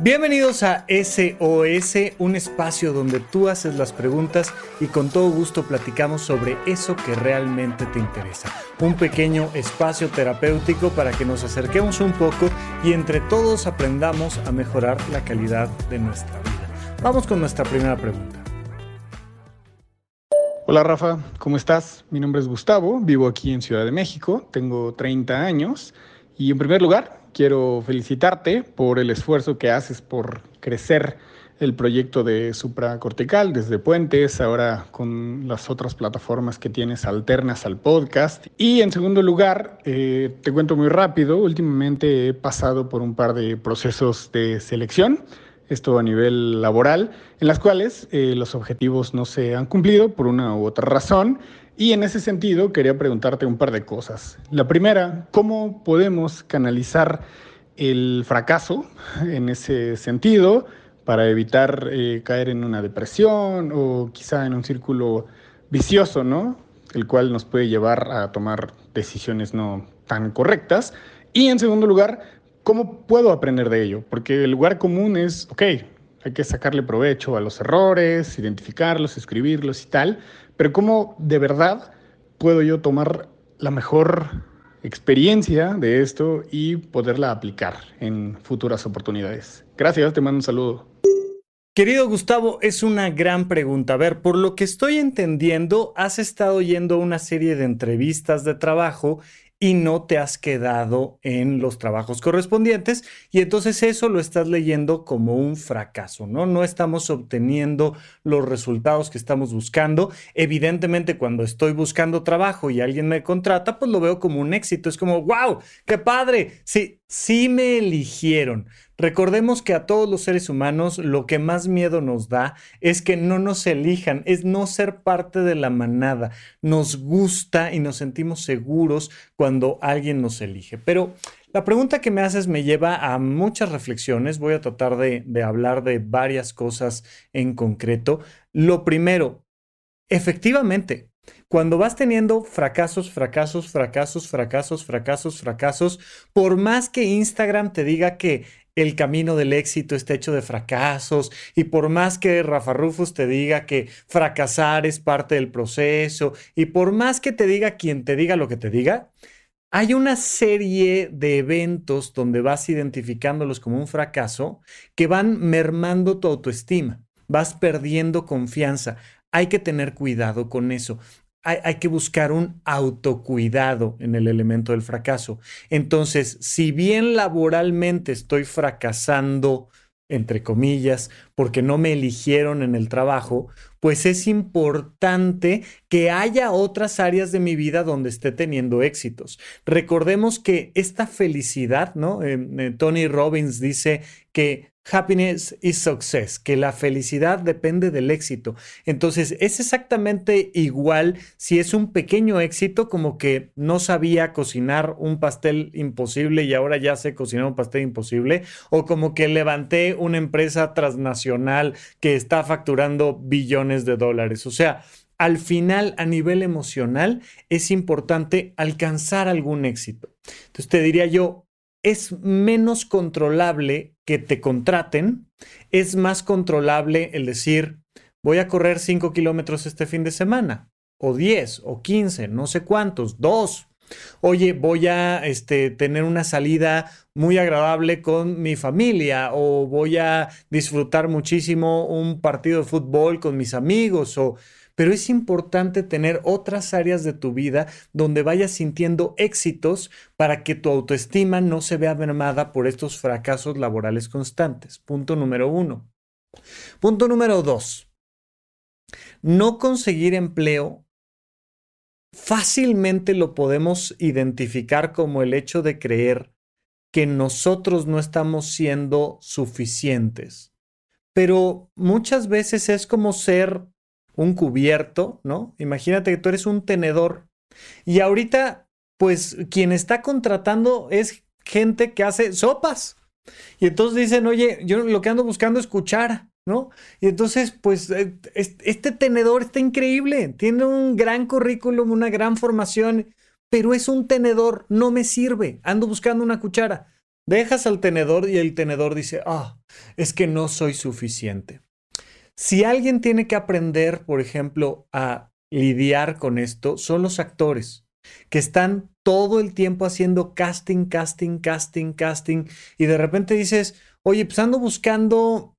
Bienvenidos a SOS, un espacio donde tú haces las preguntas y con todo gusto platicamos sobre eso que realmente te interesa. Un pequeño espacio terapéutico para que nos acerquemos un poco y entre todos aprendamos a mejorar la calidad de nuestra vida. Vamos con nuestra primera pregunta. Hola Rafa, ¿cómo estás? Mi nombre es Gustavo, vivo aquí en Ciudad de México, tengo 30 años y en primer lugar quiero felicitarte por el esfuerzo que haces por crecer el proyecto de supracortical desde Puentes, ahora con las otras plataformas que tienes alternas al podcast. Y en segundo lugar, eh, te cuento muy rápido, últimamente he pasado por un par de procesos de selección, esto a nivel laboral, en las cuales eh, los objetivos no se han cumplido por una u otra razón y en ese sentido quería preguntarte un par de cosas. La primera, ¿cómo podemos canalizar el fracaso en ese sentido para evitar eh, caer en una depresión o quizá en un círculo vicioso, ¿no? El cual nos puede llevar a tomar decisiones no tan correctas. Y en segundo lugar, ¿cómo puedo aprender de ello? Porque el lugar común es, ok, hay que sacarle provecho a los errores, identificarlos, escribirlos y tal, pero ¿cómo de verdad puedo yo tomar la mejor experiencia de esto y poderla aplicar en futuras oportunidades? Gracias, te mando un saludo. Querido Gustavo, es una gran pregunta. A ver, por lo que estoy entendiendo, has estado yendo a una serie de entrevistas de trabajo y no te has quedado en los trabajos correspondientes y entonces eso lo estás leyendo como un fracaso, ¿no? No estamos obteniendo los resultados que estamos buscando. Evidentemente cuando estoy buscando trabajo y alguien me contrata, pues lo veo como un éxito. Es como, wow, qué padre. Sí, sí me eligieron. Recordemos que a todos los seres humanos lo que más miedo nos da es que no nos elijan, es no ser parte de la manada. Nos gusta y nos sentimos seguros cuando alguien nos elige. Pero la pregunta que me haces me lleva a muchas reflexiones. Voy a tratar de, hablar de varias cosas en concreto. Lo primero, efectivamente, cuando vas teniendo fracasos, fracasos, fracasos, fracasos, fracasos, fracasos, por más que Instagram te diga que el camino del éxito está hecho de fracasos y por más que Rafa Rufus te diga que fracasar es parte del proceso y por más que te diga quien te diga lo que te diga, hay una serie de eventos donde vas identificándolos como un fracaso que van mermando tu autoestima, vas perdiendo confianza. Hay que tener cuidado con eso hay, que buscar un autocuidado en el elemento del fracaso. Entonces, si bien laboralmente estoy fracasando, entre comillas, porque no me eligieron en el trabajo, pues es importante que haya otras áreas de mi vida donde esté teniendo éxitos. Recordemos que esta felicidad, ¿no? Eh, eh, Tony Robbins dice que Happiness is success, que la felicidad depende del éxito. Entonces, es exactamente igual si es un pequeño éxito como que no sabía cocinar un pastel imposible y ahora ya sé cocinar un pastel imposible, o como que levanté una empresa transnacional que está facturando billones de dólares. O sea, al final, a nivel emocional, es importante alcanzar algún éxito. Entonces, te diría yo, es menos controlable que te contraten, es más controlable el decir, voy a correr 5 kilómetros este fin de semana, o 10, o 15, no sé cuántos, dos. Oye, voy a este, tener una salida muy agradable con mi familia o voy a disfrutar muchísimo un partido de fútbol con mis amigos o pero es importante tener otras áreas de tu vida donde vayas sintiendo éxitos para que tu autoestima no se vea mermada por estos fracasos laborales constantes. Punto número uno. Punto número dos. No conseguir empleo fácilmente lo podemos identificar como el hecho de creer que nosotros no estamos siendo suficientes. Pero muchas veces es como ser un cubierto, ¿no? Imagínate que tú eres un tenedor y ahorita, pues quien está contratando es gente que hace sopas. Y entonces dicen, oye, yo lo que ando buscando es cuchara, ¿no? Y entonces, pues eh, este tenedor está increíble, tiene un gran currículum, una gran formación, pero es un tenedor, no me sirve, ando buscando una cuchara. Dejas al tenedor y el tenedor dice, ah, es que no soy suficiente. Si alguien tiene que aprender, por ejemplo, a lidiar con esto, son los actores que están todo el tiempo haciendo casting, casting, casting, casting, y de repente dices, oye, pues ando buscando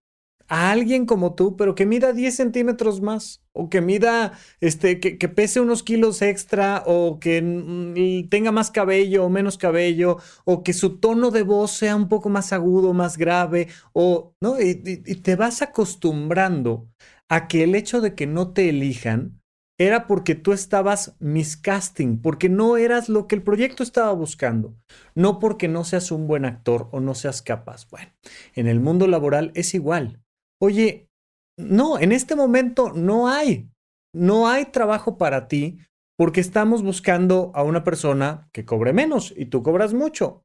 a alguien como tú, pero que mida 10 centímetros más, o que mida, este, que, que pese unos kilos extra, o que mm, tenga más cabello o menos cabello, o que su tono de voz sea un poco más agudo, más grave, o, ¿no? y te vas acostumbrando a que el hecho de que no te elijan era porque tú estabas miscasting, porque no eras lo que el proyecto estaba buscando, no porque no seas un buen actor o no seas capaz. Bueno, en el mundo laboral es igual. Oye, no, en este momento no hay, no hay trabajo para ti porque estamos buscando a una persona que cobre menos y tú cobras mucho.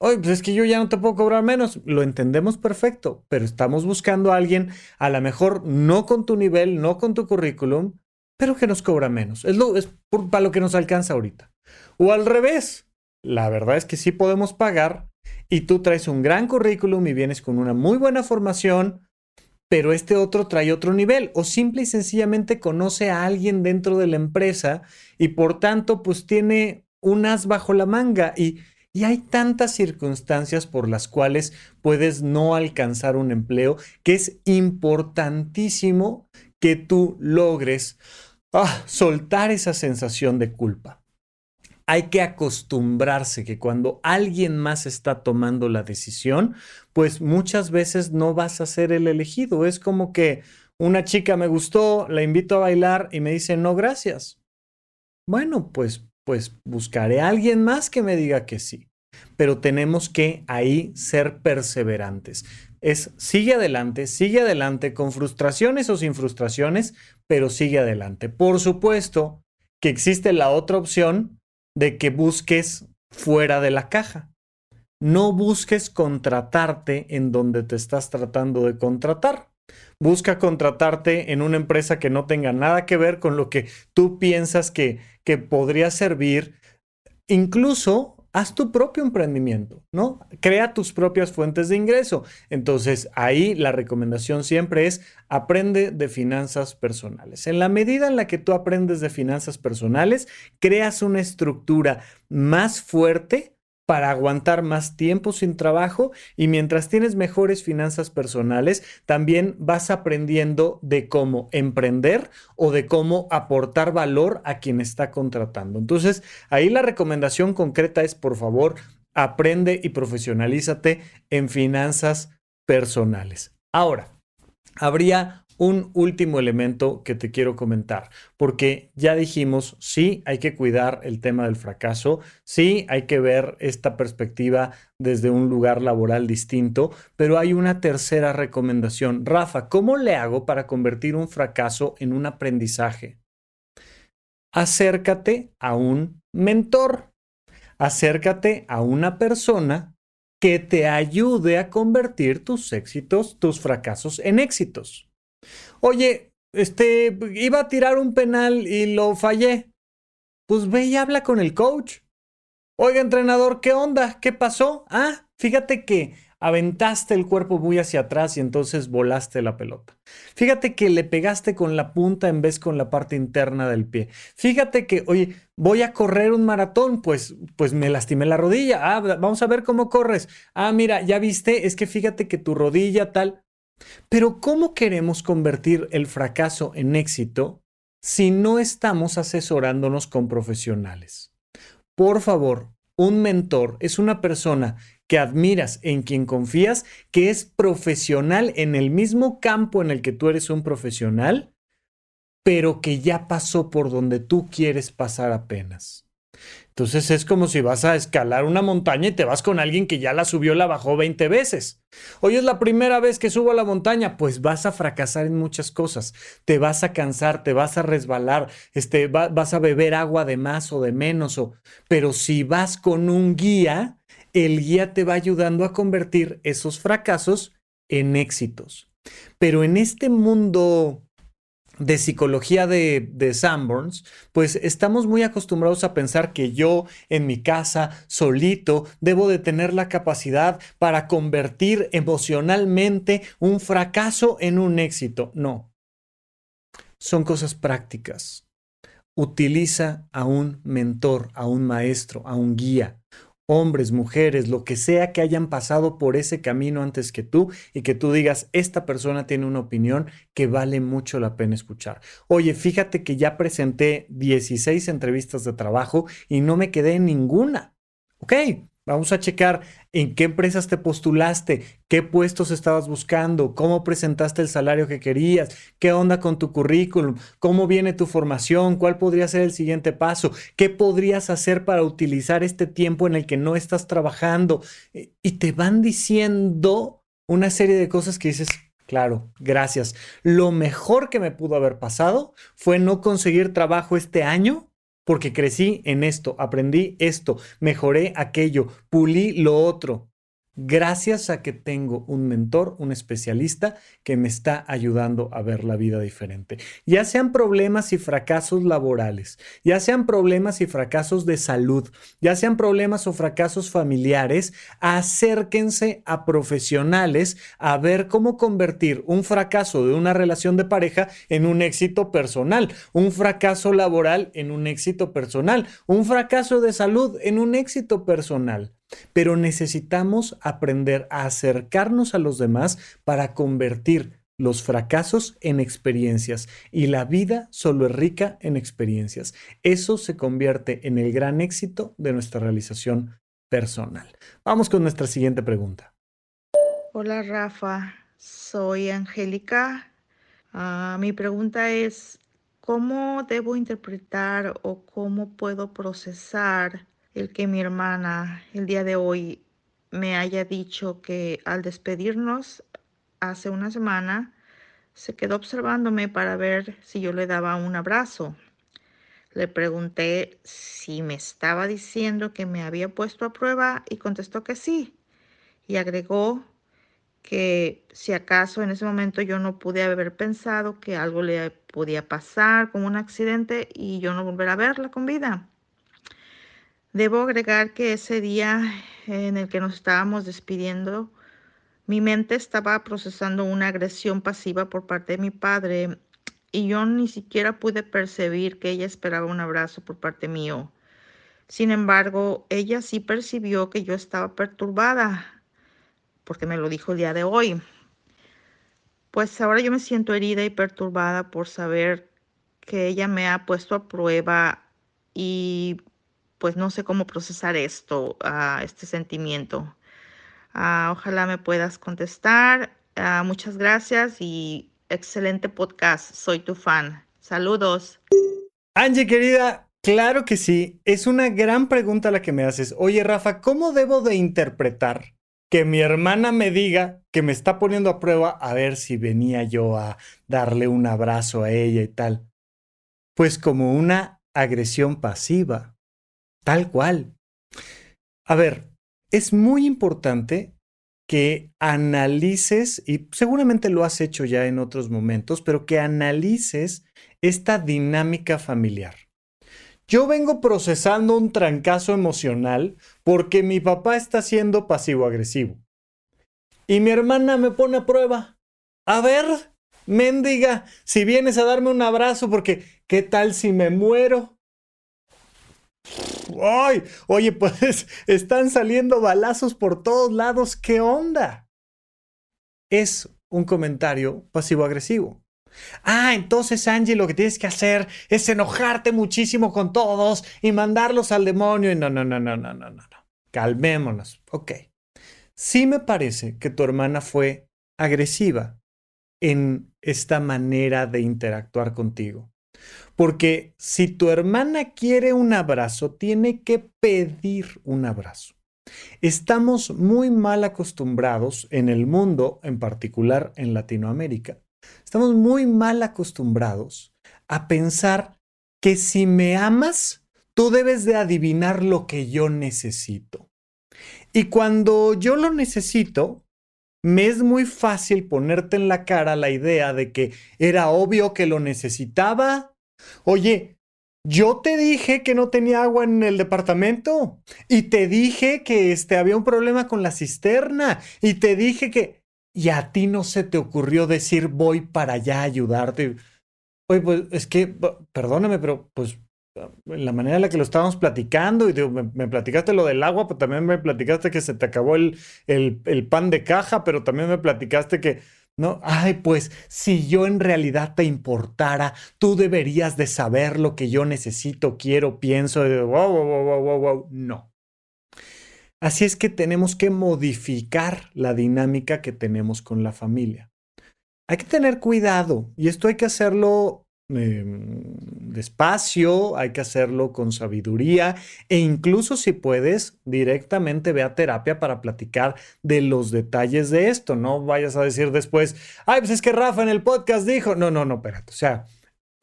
Oye, pues es que yo ya no te puedo cobrar menos. Lo entendemos perfecto, pero estamos buscando a alguien, a lo mejor no con tu nivel, no con tu currículum, pero que nos cobra menos. Es, lo, es para lo que nos alcanza ahorita. O al revés, la verdad es que sí podemos pagar y tú traes un gran currículum y vienes con una muy buena formación, pero este otro trae otro nivel o simple y sencillamente conoce a alguien dentro de la empresa y por tanto pues tiene un as bajo la manga y, y hay tantas circunstancias por las cuales puedes no alcanzar un empleo que es importantísimo que tú logres ah, soltar esa sensación de culpa. Hay que acostumbrarse que cuando alguien más está tomando la decisión, pues muchas veces no vas a ser el elegido. Es como que una chica me gustó, la invito a bailar y me dice no gracias. Bueno, pues pues buscaré a alguien más que me diga que sí. Pero tenemos que ahí ser perseverantes es sigue adelante, sigue adelante con frustraciones o sin frustraciones, pero sigue adelante. Por supuesto que existe la otra opción de que busques fuera de la caja. No busques contratarte en donde te estás tratando de contratar. Busca contratarte en una empresa que no tenga nada que ver con lo que tú piensas que, que podría servir. Incluso haz tu propio emprendimiento, ¿no? Crea tus propias fuentes de ingreso. Entonces, ahí la recomendación siempre es aprende de finanzas personales. En la medida en la que tú aprendes de finanzas personales, creas una estructura más fuerte para aguantar más tiempo sin trabajo y mientras tienes mejores finanzas personales, también vas aprendiendo de cómo emprender o de cómo aportar valor a quien está contratando. Entonces, ahí la recomendación concreta es, por favor, aprende y profesionalízate en finanzas personales. Ahora, habría un último elemento que te quiero comentar, porque ya dijimos, sí, hay que cuidar el tema del fracaso, sí, hay que ver esta perspectiva desde un lugar laboral distinto, pero hay una tercera recomendación. Rafa, ¿cómo le hago para convertir un fracaso en un aprendizaje? Acércate a un mentor, acércate a una persona que te ayude a convertir tus éxitos, tus fracasos en éxitos. Oye, este, iba a tirar un penal y lo fallé. Pues ve y habla con el coach. Oiga, entrenador, ¿qué onda? ¿Qué pasó? Ah, fíjate que aventaste el cuerpo muy hacia atrás y entonces volaste la pelota. Fíjate que le pegaste con la punta en vez con la parte interna del pie. Fíjate que, oye, voy a correr un maratón, pues, pues me lastimé la rodilla. Ah, vamos a ver cómo corres. Ah, mira, ya viste, es que fíjate que tu rodilla tal. Pero ¿cómo queremos convertir el fracaso en éxito si no estamos asesorándonos con profesionales? Por favor, un mentor es una persona que admiras, en quien confías, que es profesional en el mismo campo en el que tú eres un profesional, pero que ya pasó por donde tú quieres pasar apenas. Entonces es como si vas a escalar una montaña y te vas con alguien que ya la subió, la bajó 20 veces. Hoy es la primera vez que subo a la montaña, pues vas a fracasar en muchas cosas. Te vas a cansar, te vas a resbalar, este, vas a beber agua de más o de menos. Pero si vas con un guía, el guía te va ayudando a convertir esos fracasos en éxitos. Pero en este mundo de psicología de, de, Sanborns, pues estamos muy acostumbrados a pensar que yo en mi casa, solito, debo de tener la capacidad para convertir emocionalmente un fracaso en un éxito. No. Son cosas prácticas. Utiliza a un mentor, a un maestro, a un guía, hombres, mujeres, lo que sea que hayan pasado por ese camino antes que tú y que tú digas, esta persona tiene una opinión que vale mucho la pena escuchar. Oye, fíjate que ya presenté 16 entrevistas de trabajo y no me quedé en ninguna. Ok, Vamos a checar en qué empresas te postulaste, qué puestos estabas buscando, cómo presentaste el salario que querías, qué onda con tu currículum, cómo viene tu formación, cuál podría ser el siguiente paso, qué podrías hacer para utilizar este tiempo en el que no estás trabajando. Eh, y te van diciendo una serie de cosas que dices, Claro, gracias. Lo mejor que me pudo haber pasado fue no conseguir trabajo este año porque crecí en esto, aprendí esto, mejoré aquello, pulí lo otro gracias a que tengo un mentor, un especialista que me está ayudando a ver la vida diferente. Ya sean problemas y fracasos laborales, ya sean problemas y fracasos de salud, ya sean problemas o fracasos familiares, acérquense a profesionales a ver cómo convertir un fracaso de una relación de pareja en un éxito personal, un fracaso laboral en un éxito personal, un fracaso de salud en un éxito personal. Pero necesitamos aprender a acercarnos a los demás para convertir los fracasos en experiencias y la vida solo es rica en experiencias. Eso se convierte en el gran éxito de nuestra realización personal. Vamos con nuestra siguiente pregunta. Hola Rafa, soy Angélica. Ah, mi pregunta es, ¿cómo debo interpretar o cómo puedo procesar el que mi hermana el día de hoy me haya dicho que al despedirnos hace una semana se quedó observándome para ver si yo le daba un abrazo. Le pregunté si me estaba diciendo que me había puesto a prueba y contestó que sí. Y agregó que si acaso en ese momento yo no pude haber pensado que algo le podía pasar como un accidente y yo no volver a verla con vida. Debo agregar que ese día en el que nos estábamos despidiendo, mi mente estaba procesando una agresión pasiva por parte de mi padre y yo ni siquiera pude percibir que ella esperaba un abrazo por parte mío. Sin embargo, ella sí percibió que yo estaba perturbada, porque me lo dijo el día de hoy. Pues ahora yo me siento herida y perturbada por saber que ella me ha puesto a prueba y pues no sé cómo procesar esto, uh, este sentimiento. Uh, ojalá me puedas contestar. Uh, muchas gracias y excelente podcast. Soy tu fan. Saludos. Angie, querida, claro que sí. Es una gran pregunta la que me haces. Oye, Rafa, ¿cómo debo de interpretar que mi hermana me diga que me está poniendo a prueba a ver si venía yo a darle un abrazo a ella y tal? Pues como una agresión pasiva. Tal cual. A ver, es muy importante que analices, y seguramente lo has hecho ya en otros momentos, pero que analices esta dinámica familiar. Yo vengo procesando un trancazo emocional porque mi papá está siendo pasivo-agresivo. Y mi hermana me pone a prueba. A ver, mendiga, si vienes a darme un abrazo porque ¿qué tal si me muero? ¡Ay! Oye, pues están saliendo balazos por todos lados. ¿Qué onda? Es un comentario pasivo-agresivo. Ah, entonces Angie lo que tienes que hacer es enojarte muchísimo con todos y mandarlos al demonio. Y no, no, no, no, no, no, no. Calmémonos. Ok. Sí me parece que tu hermana fue agresiva en esta manera de interactuar contigo. Porque si tu hermana quiere un abrazo, tiene que pedir un abrazo. Estamos muy mal acostumbrados en el mundo, en particular en Latinoamérica. Estamos muy mal acostumbrados a pensar que si me amas, tú debes de adivinar lo que yo necesito. Y cuando yo lo necesito, me es muy fácil ponerte en la cara la idea de que era obvio que lo necesitaba. Oye, yo te dije que no tenía agua en el departamento y te dije que este, había un problema con la cisterna y te dije que... Y a ti no se te ocurrió decir voy para allá a ayudarte. Oye, pues es que, perdóname, pero pues la manera en la que lo estábamos platicando, y me, platicaste lo del agua, pero también me platicaste que se te acabó el, el, pan de caja, pero también me platicaste que, no, ay, pues si yo en realidad te importara, tú deberías de saber lo que yo necesito, quiero, pienso, wow, wow, wow, wow, wow, no. Así es que tenemos que modificar la dinámica que tenemos con la familia. Hay que tener cuidado y esto hay que hacerlo Em, despacio, hay que hacerlo con sabiduría e incluso si puedes, directamente ve a terapia para platicar de los detalles de esto. No vayas a decir después, ay, pues es que Rafa en el podcast dijo, no, no, no, espérate. O sea,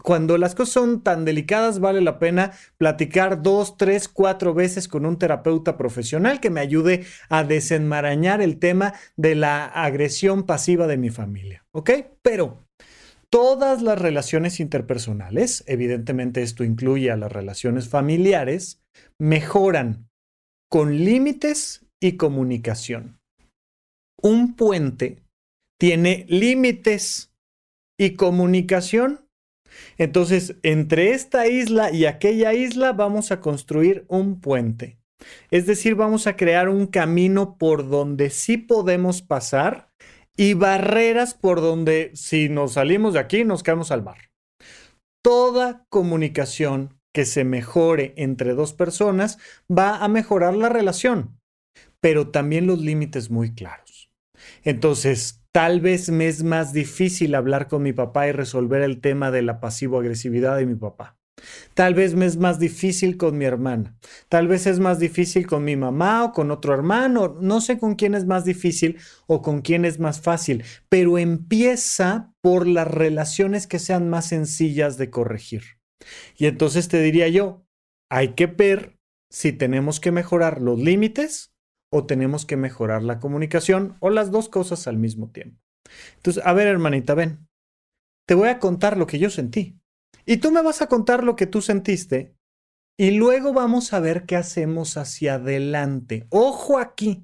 cuando las cosas son tan delicadas, vale la pena platicar dos, tres, cuatro veces con un terapeuta profesional que me ayude a desenmarañar el tema de la agresión pasiva de mi familia. ¿Ok? Pero todas las relaciones interpersonales, evidentemente esto incluye a las relaciones familiares, mejoran con límites y comunicación. Un puente tiene límites y comunicación. Entonces, entre esta isla y aquella isla vamos a construir un puente. Es decir, vamos a crear un camino por donde sí podemos pasar y barreras por donde si nos salimos de aquí nos caemos al mar. Toda comunicación que se mejore entre dos personas va a mejorar la relación, pero también los límites muy claros. Entonces, tal vez me es más difícil hablar con mi papá y resolver el tema de la pasivo-agresividad de mi papá. Tal vez me es más difícil con mi hermana. Tal vez es más difícil con mi mamá o con otro hermano. No sé con quién es más difícil o con quién es más fácil, pero empieza por las relaciones que sean más sencillas de corregir. Y entonces te diría yo, hay que ver si tenemos que mejorar los límites o tenemos que mejorar la comunicación o las dos cosas al mismo tiempo. Entonces, a ver, hermanita, ven. Te voy a contar lo que yo sentí. Y tú me vas a contar lo que tú sentiste y luego vamos a ver qué hacemos hacia adelante. Ojo aquí,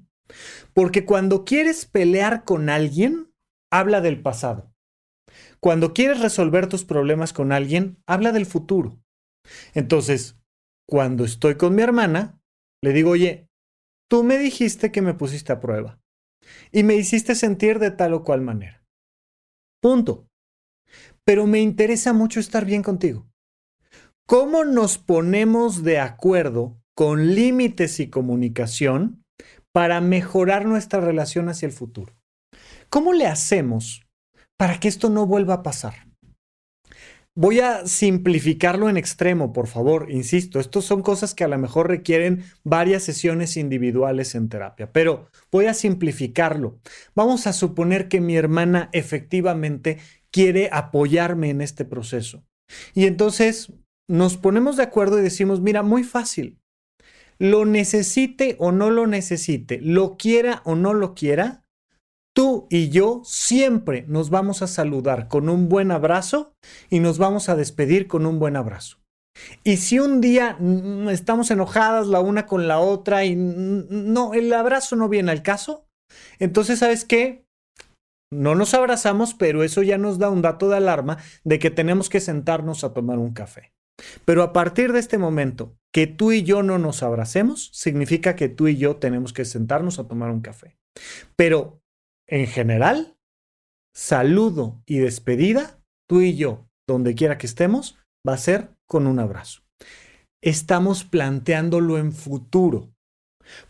porque cuando quieres pelear con alguien, habla del pasado. Cuando quieres resolver tus problemas con alguien, habla del futuro. Entonces, cuando estoy con mi hermana, le digo, oye, tú me dijiste que me pusiste a prueba y me hiciste sentir de tal o cual manera. Punto pero me interesa mucho estar bien contigo. ¿Cómo nos ponemos de acuerdo con límites y comunicación para mejorar nuestra relación hacia el futuro? ¿Cómo le hacemos para que esto no vuelva a pasar? Voy a simplificarlo en extremo, por favor, insisto, estos son cosas que a lo mejor requieren varias sesiones individuales en terapia, pero voy a simplificarlo. Vamos a suponer que mi hermana efectivamente quiere apoyarme en este proceso. Y entonces nos ponemos de acuerdo y decimos, mira, muy fácil, lo necesite o no lo necesite, lo quiera o no lo quiera, tú y yo siempre nos vamos a saludar con un buen abrazo y nos vamos a despedir con un buen abrazo. Y si un día estamos enojadas la una con la otra y no, el abrazo no viene al caso, entonces, ¿sabes qué? No nos abrazamos, pero eso ya nos da un dato de alarma de que tenemos que sentarnos a tomar un café. Pero a partir de este momento, que tú y yo no nos abracemos, significa que tú y yo tenemos que sentarnos a tomar un café. Pero, en general, saludo y despedida, tú y yo, donde quiera que estemos, va a ser con un abrazo. Estamos planteándolo en futuro.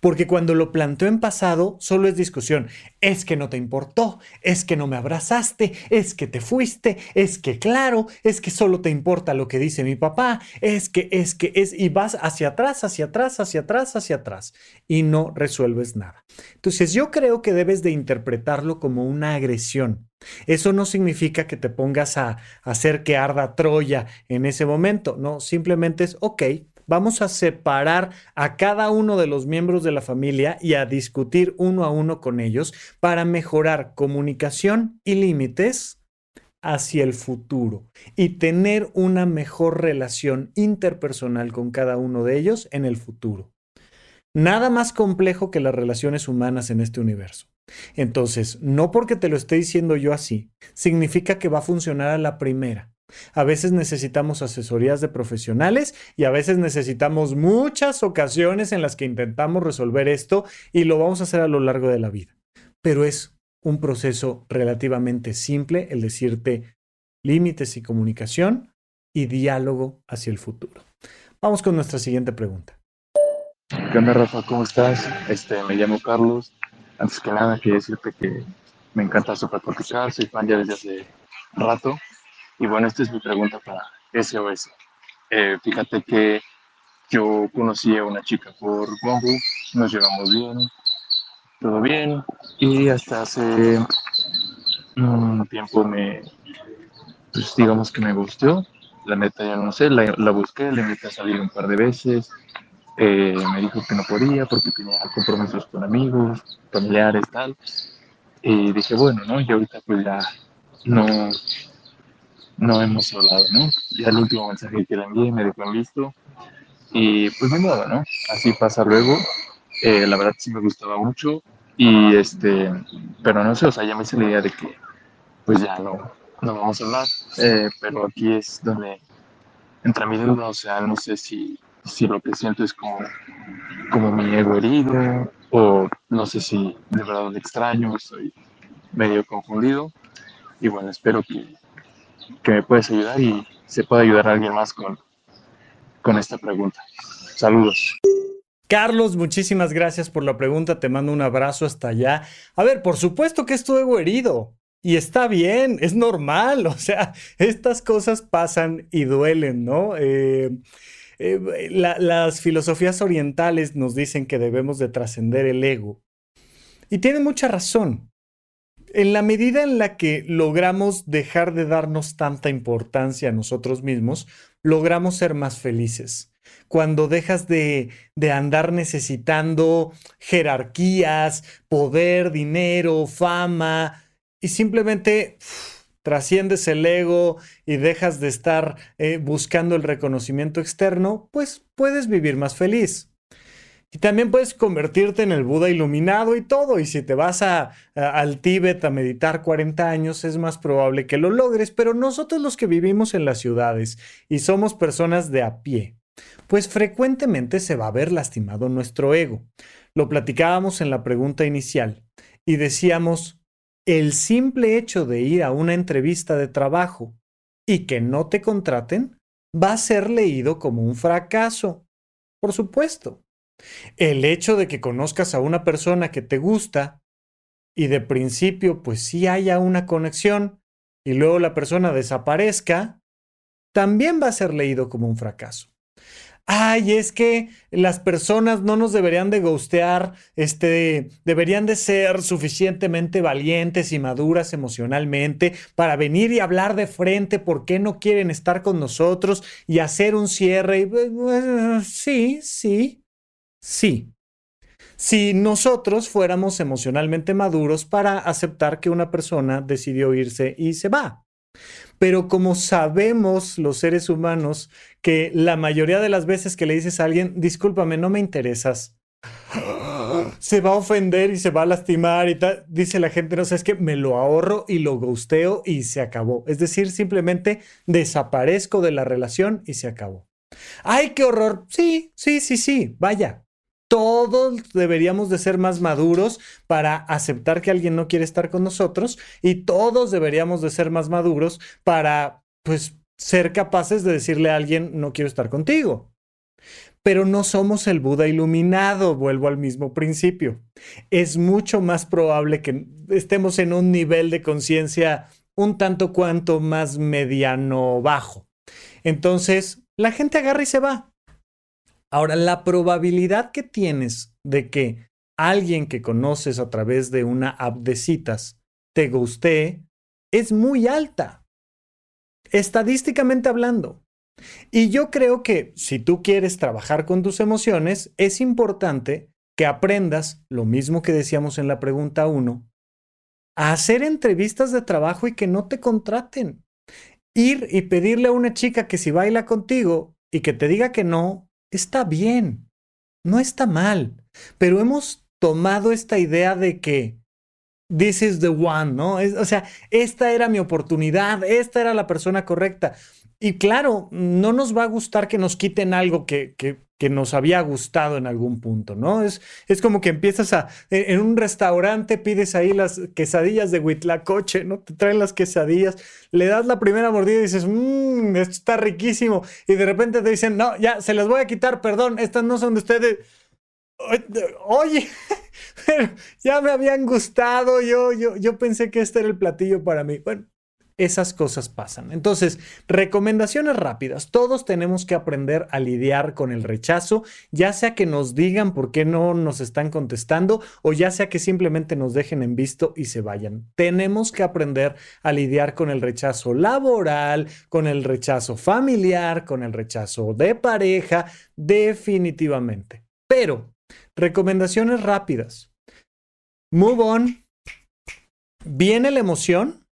Porque cuando lo planteó en pasado, solo es discusión. Es que no te importó, es que no me abrazaste, es que te fuiste, es que claro, es que solo te importa lo que dice mi papá, es que, es que, es, y vas hacia atrás, hacia atrás, hacia atrás, hacia atrás, y no resuelves nada. Entonces yo creo que debes de interpretarlo como una agresión. Eso no significa que te pongas a hacer que arda Troya en ese momento, no, simplemente es, ok, vamos a separar a cada uno de los miembros de la familia y a discutir uno a uno con ellos para mejorar comunicación y límites hacia el futuro y tener una mejor relación interpersonal con cada uno de ellos en el futuro. Nada más complejo que las relaciones humanas en este universo. Entonces, no porque te lo esté diciendo yo así, significa que va a funcionar a la primera. A veces necesitamos asesorías de profesionales y a veces necesitamos muchas ocasiones en las que intentamos resolver esto y lo vamos a hacer a lo largo de la vida. Pero es un proceso relativamente simple el decirte límites y comunicación y diálogo hacia el futuro. Vamos con nuestra siguiente pregunta. ¿Qué onda, Rafa? ¿Cómo estás? Este, me llamo Carlos. Antes que nada, quiero decirte que me encanta Sopa Cortical, soy fan ya desde hace rato. Y bueno, esta es mi pregunta para SOS. Eh, fíjate que yo conocí a una chica por Bumble, nos llevamos bien, todo bien, y hasta hace un tiempo me, pues digamos que me gustó. La neta ya no sé, la, la busqué, le invité a salir un par de veces, eh, me dijo que no podía porque tenía compromisos con amigos, familiares, tal. Y dije, bueno, ¿no? Y ahorita pues ya no, no hemos hablado, ¿no? Ya el último mensaje que le envié me dejó en visto. Y pues me modo, ¿no? Así pasa luego. Eh, la verdad sí me gustaba mucho. Y este, pero no sé, o sea, ya me hice la idea de que pues ya no, no vamos a hablar. Eh, pero aquí es donde entra mi duda, o sea, no sé si si lo que siento es como, como mi ego herido o no sé si de verdad extraño, estoy medio confundido y bueno, espero que, que me puedas ayudar y se pueda ayudar a alguien más con, con esta pregunta. Saludos. Carlos, muchísimas gracias por la pregunta. Te mando un abrazo hasta allá. A ver, por supuesto que es tu ego herido. Y está bien, es normal. O sea, estas cosas pasan y duelen, ¿no? Eh, eh, las filosofías orientales nos dicen que debemos de trascender el ego. Y tienen mucha razón. En la medida en la que logramos dejar de darnos tanta importancia a nosotros mismos, logramos ser más felices. Cuando dejas de, de andar necesitando jerarquías, poder, dinero, fama, y simplemente trasciendes el ego y dejas de estar eh, buscando el reconocimiento externo, pues puedes vivir más feliz. Y también puedes convertirte en el Buda iluminado y todo. Y si te vas a, al Tíbet a meditar 40 años, es más probable que lo logres. Pero nosotros los que vivimos en las ciudades y somos personas de a pie, pues frecuentemente se va a ver lastimado nuestro ego. Lo platicábamos en la pregunta inicial y decíamos, el simple hecho de ir a una entrevista de trabajo y que no te contraten va a ser leído como un fracaso. Por supuesto. El hecho de que conozcas a una persona que te gusta y de principio pues sí haya una conexión y luego la persona desaparezca, también va a ser leído como un fracaso ay, es que las personas no nos deberían de gustear, este, deberían de ser suficientemente valientes y maduras emocionalmente para venir y hablar de frente por qué no quieren estar con nosotros y hacer un cierre. Y, pues, sí, sí, sí. Si nosotros fuéramos emocionalmente maduros para aceptar que una persona decidió irse y se va. Pero como sabemos los seres humanos que la mayoría de las veces que le dices a alguien, discúlpame, no me interesas, se va a ofender y se va a lastimar y tal, dice la gente, no sé, es que me lo ahorro y lo gusteo y se acabó. Es decir, simplemente desaparezco de la relación y se acabó. ¡Ay, qué horror! Sí, sí, sí, sí, vaya, todos deberíamos de ser más maduros para aceptar que alguien no quiere estar con nosotros y todos deberíamos de ser más maduros para, pues, ser capaces de decirle a alguien, no quiero estar contigo. Pero no somos el Buda iluminado, vuelvo al mismo principio. Es mucho más probable que estemos en un nivel de conciencia un tanto cuanto más mediano bajo. Entonces, la gente agarra y se va. Ahora, la probabilidad que tienes de que alguien que conoces a través de una app de citas te guste es muy alta. Estadísticamente hablando. Y yo creo que si tú quieres trabajar con tus emociones, es importante que aprendas lo mismo que decíamos en la pregunta 1, a hacer entrevistas de trabajo y que no te contraten. Ir y pedirle a una chica que si baila contigo y que te diga que no, está bien, no está mal, pero hemos tomado esta idea de que this is the one, ¿no? o sea, esta era mi oportunidad, esta era la persona correcta. Y claro, no nos va a gustar que nos quiten algo que, que, que nos había gustado en algún punto, ¿no? Es, es como que empiezas a, en un restaurante pides ahí las quesadillas de Huitlacoche, ¿no? Te traen las quesadillas, le das la primera mordida y dices, mmm, esto está riquísimo. Y de repente te dicen, no, ya, se las voy a quitar, perdón, estas no son de ustedes. Oye, pero ya me habían gustado, yo, yo, yo pensé que este era el platillo para mí. Bueno, esas cosas pasan. Entonces, recomendaciones rápidas. Todos tenemos que aprender a lidiar con el rechazo, ya sea que nos digan por qué no nos están contestando o ya sea que simplemente nos dejen en visto y se vayan. Tenemos que aprender a lidiar con el rechazo laboral, con el rechazo familiar, con el rechazo de pareja, definitivamente. Pero, recomendaciones rápidas. Move on. Viene la emoción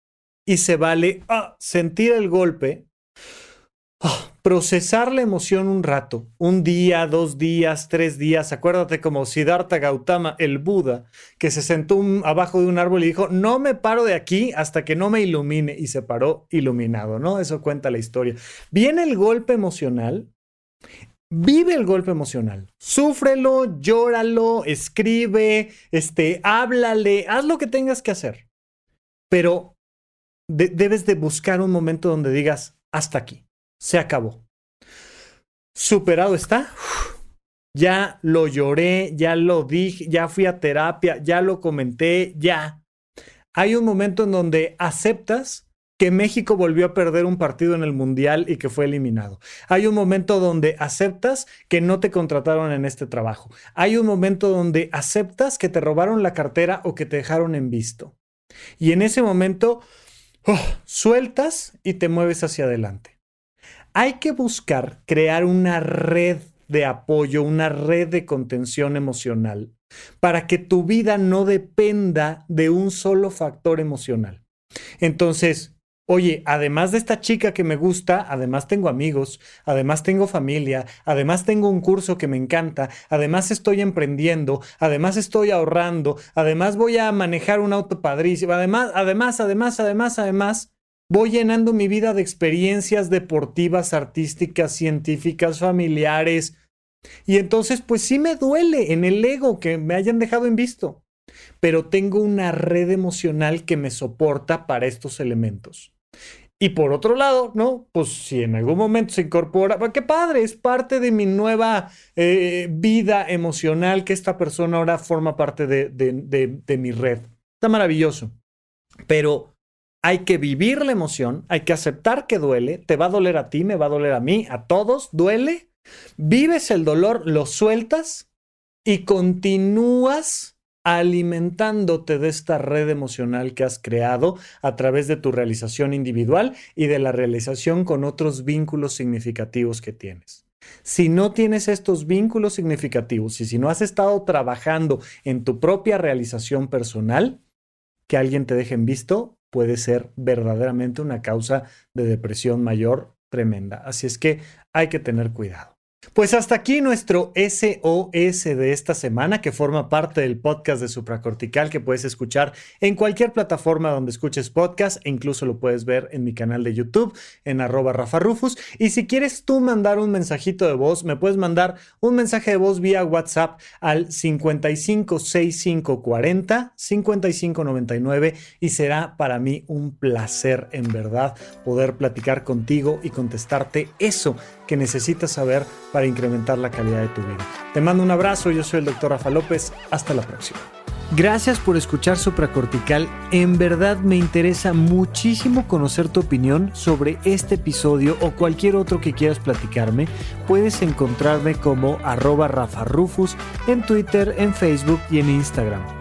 y se vale ah, sentir el golpe, ah, procesar la emoción un rato, un día, dos días, tres días. Acuérdate como Siddhartha Gautama, el Buda, que se sentó abajo de un árbol y dijo, no me paro de aquí hasta que no me ilumine y se paró iluminado, ¿no? Eso cuenta la historia. Viene el golpe emocional. Vive el golpe emocional, súfrelo, llóralo, escribe, este, háblale, haz lo que tengas que hacer. Pero debes de buscar un momento donde digas, hasta aquí, se acabó. Superado está. Ya lo lloré, ya lo dije, ya fui a terapia, ya lo comenté, ya. Hay un momento en donde aceptas que México volvió a perder un partido en el Mundial y que fue eliminado. Hay un momento donde aceptas que no te contrataron en este trabajo. Hay un momento donde aceptas que te robaron la cartera o que te dejaron en visto. Y en ese momento Oh, sueltas y te mueves hacia adelante. Hay que buscar crear una red de apoyo, una red de contención emocional para que tu vida no dependa de un solo factor emocional. Entonces, Oye, además de esta chica que me gusta, además tengo amigos, además tengo familia, además tengo un curso que me encanta, además estoy emprendiendo, además estoy ahorrando, además voy a manejar un auto padrísimo, además, además, además, además, además, voy llenando mi vida de experiencias deportivas, artísticas, científicas, familiares. Y entonces, pues sí me duele en el ego que me hayan dejado en visto, pero tengo una red emocional que me soporta para estos elementos. Y por otro lado, ¿no? Pues si en algún momento se incorpora, pues qué padre, es parte de mi nueva eh, vida emocional que esta persona ahora forma parte de, de mi red. Está maravilloso. Pero hay que vivir la emoción, hay que aceptar que duele, te va a doler a ti, me va a doler a mí, a todos, duele. Vives el dolor, lo sueltas y continúas alimentándote de esta red emocional que has creado a través de tu realización individual y de la realización con otros vínculos significativos que tienes. Si no tienes estos vínculos significativos y si no has estado trabajando en tu propia realización personal, que alguien te deje en visto puede ser verdaderamente una causa de depresión mayor tremenda. Así es que hay que tener cuidado. Pues hasta aquí nuestro SOS de esta semana, que forma parte del podcast de Supracortical, que puedes escuchar en cualquier plataforma donde escuches podcast, e incluso lo puedes ver en mi canal de YouTube, en arroba Rafa Rufus. Y si quieres tú mandar un mensajito de voz, me puedes mandar un mensaje de voz vía WhatsApp al 556540 5599 y será para mí un placer en verdad poder platicar contigo y contestarte eso que necesitas saber para incrementar la calidad de tu vida. Te mando un abrazo, yo soy el doctor Rafa López, hasta la próxima. Gracias por escuchar Supracortical. En verdad me interesa muchísimo conocer tu opinión sobre este episodio o cualquier otro que quieras platicarme. Puedes encontrarme como arroba Rafa Rufus en Twitter, en Facebook y en Instagram.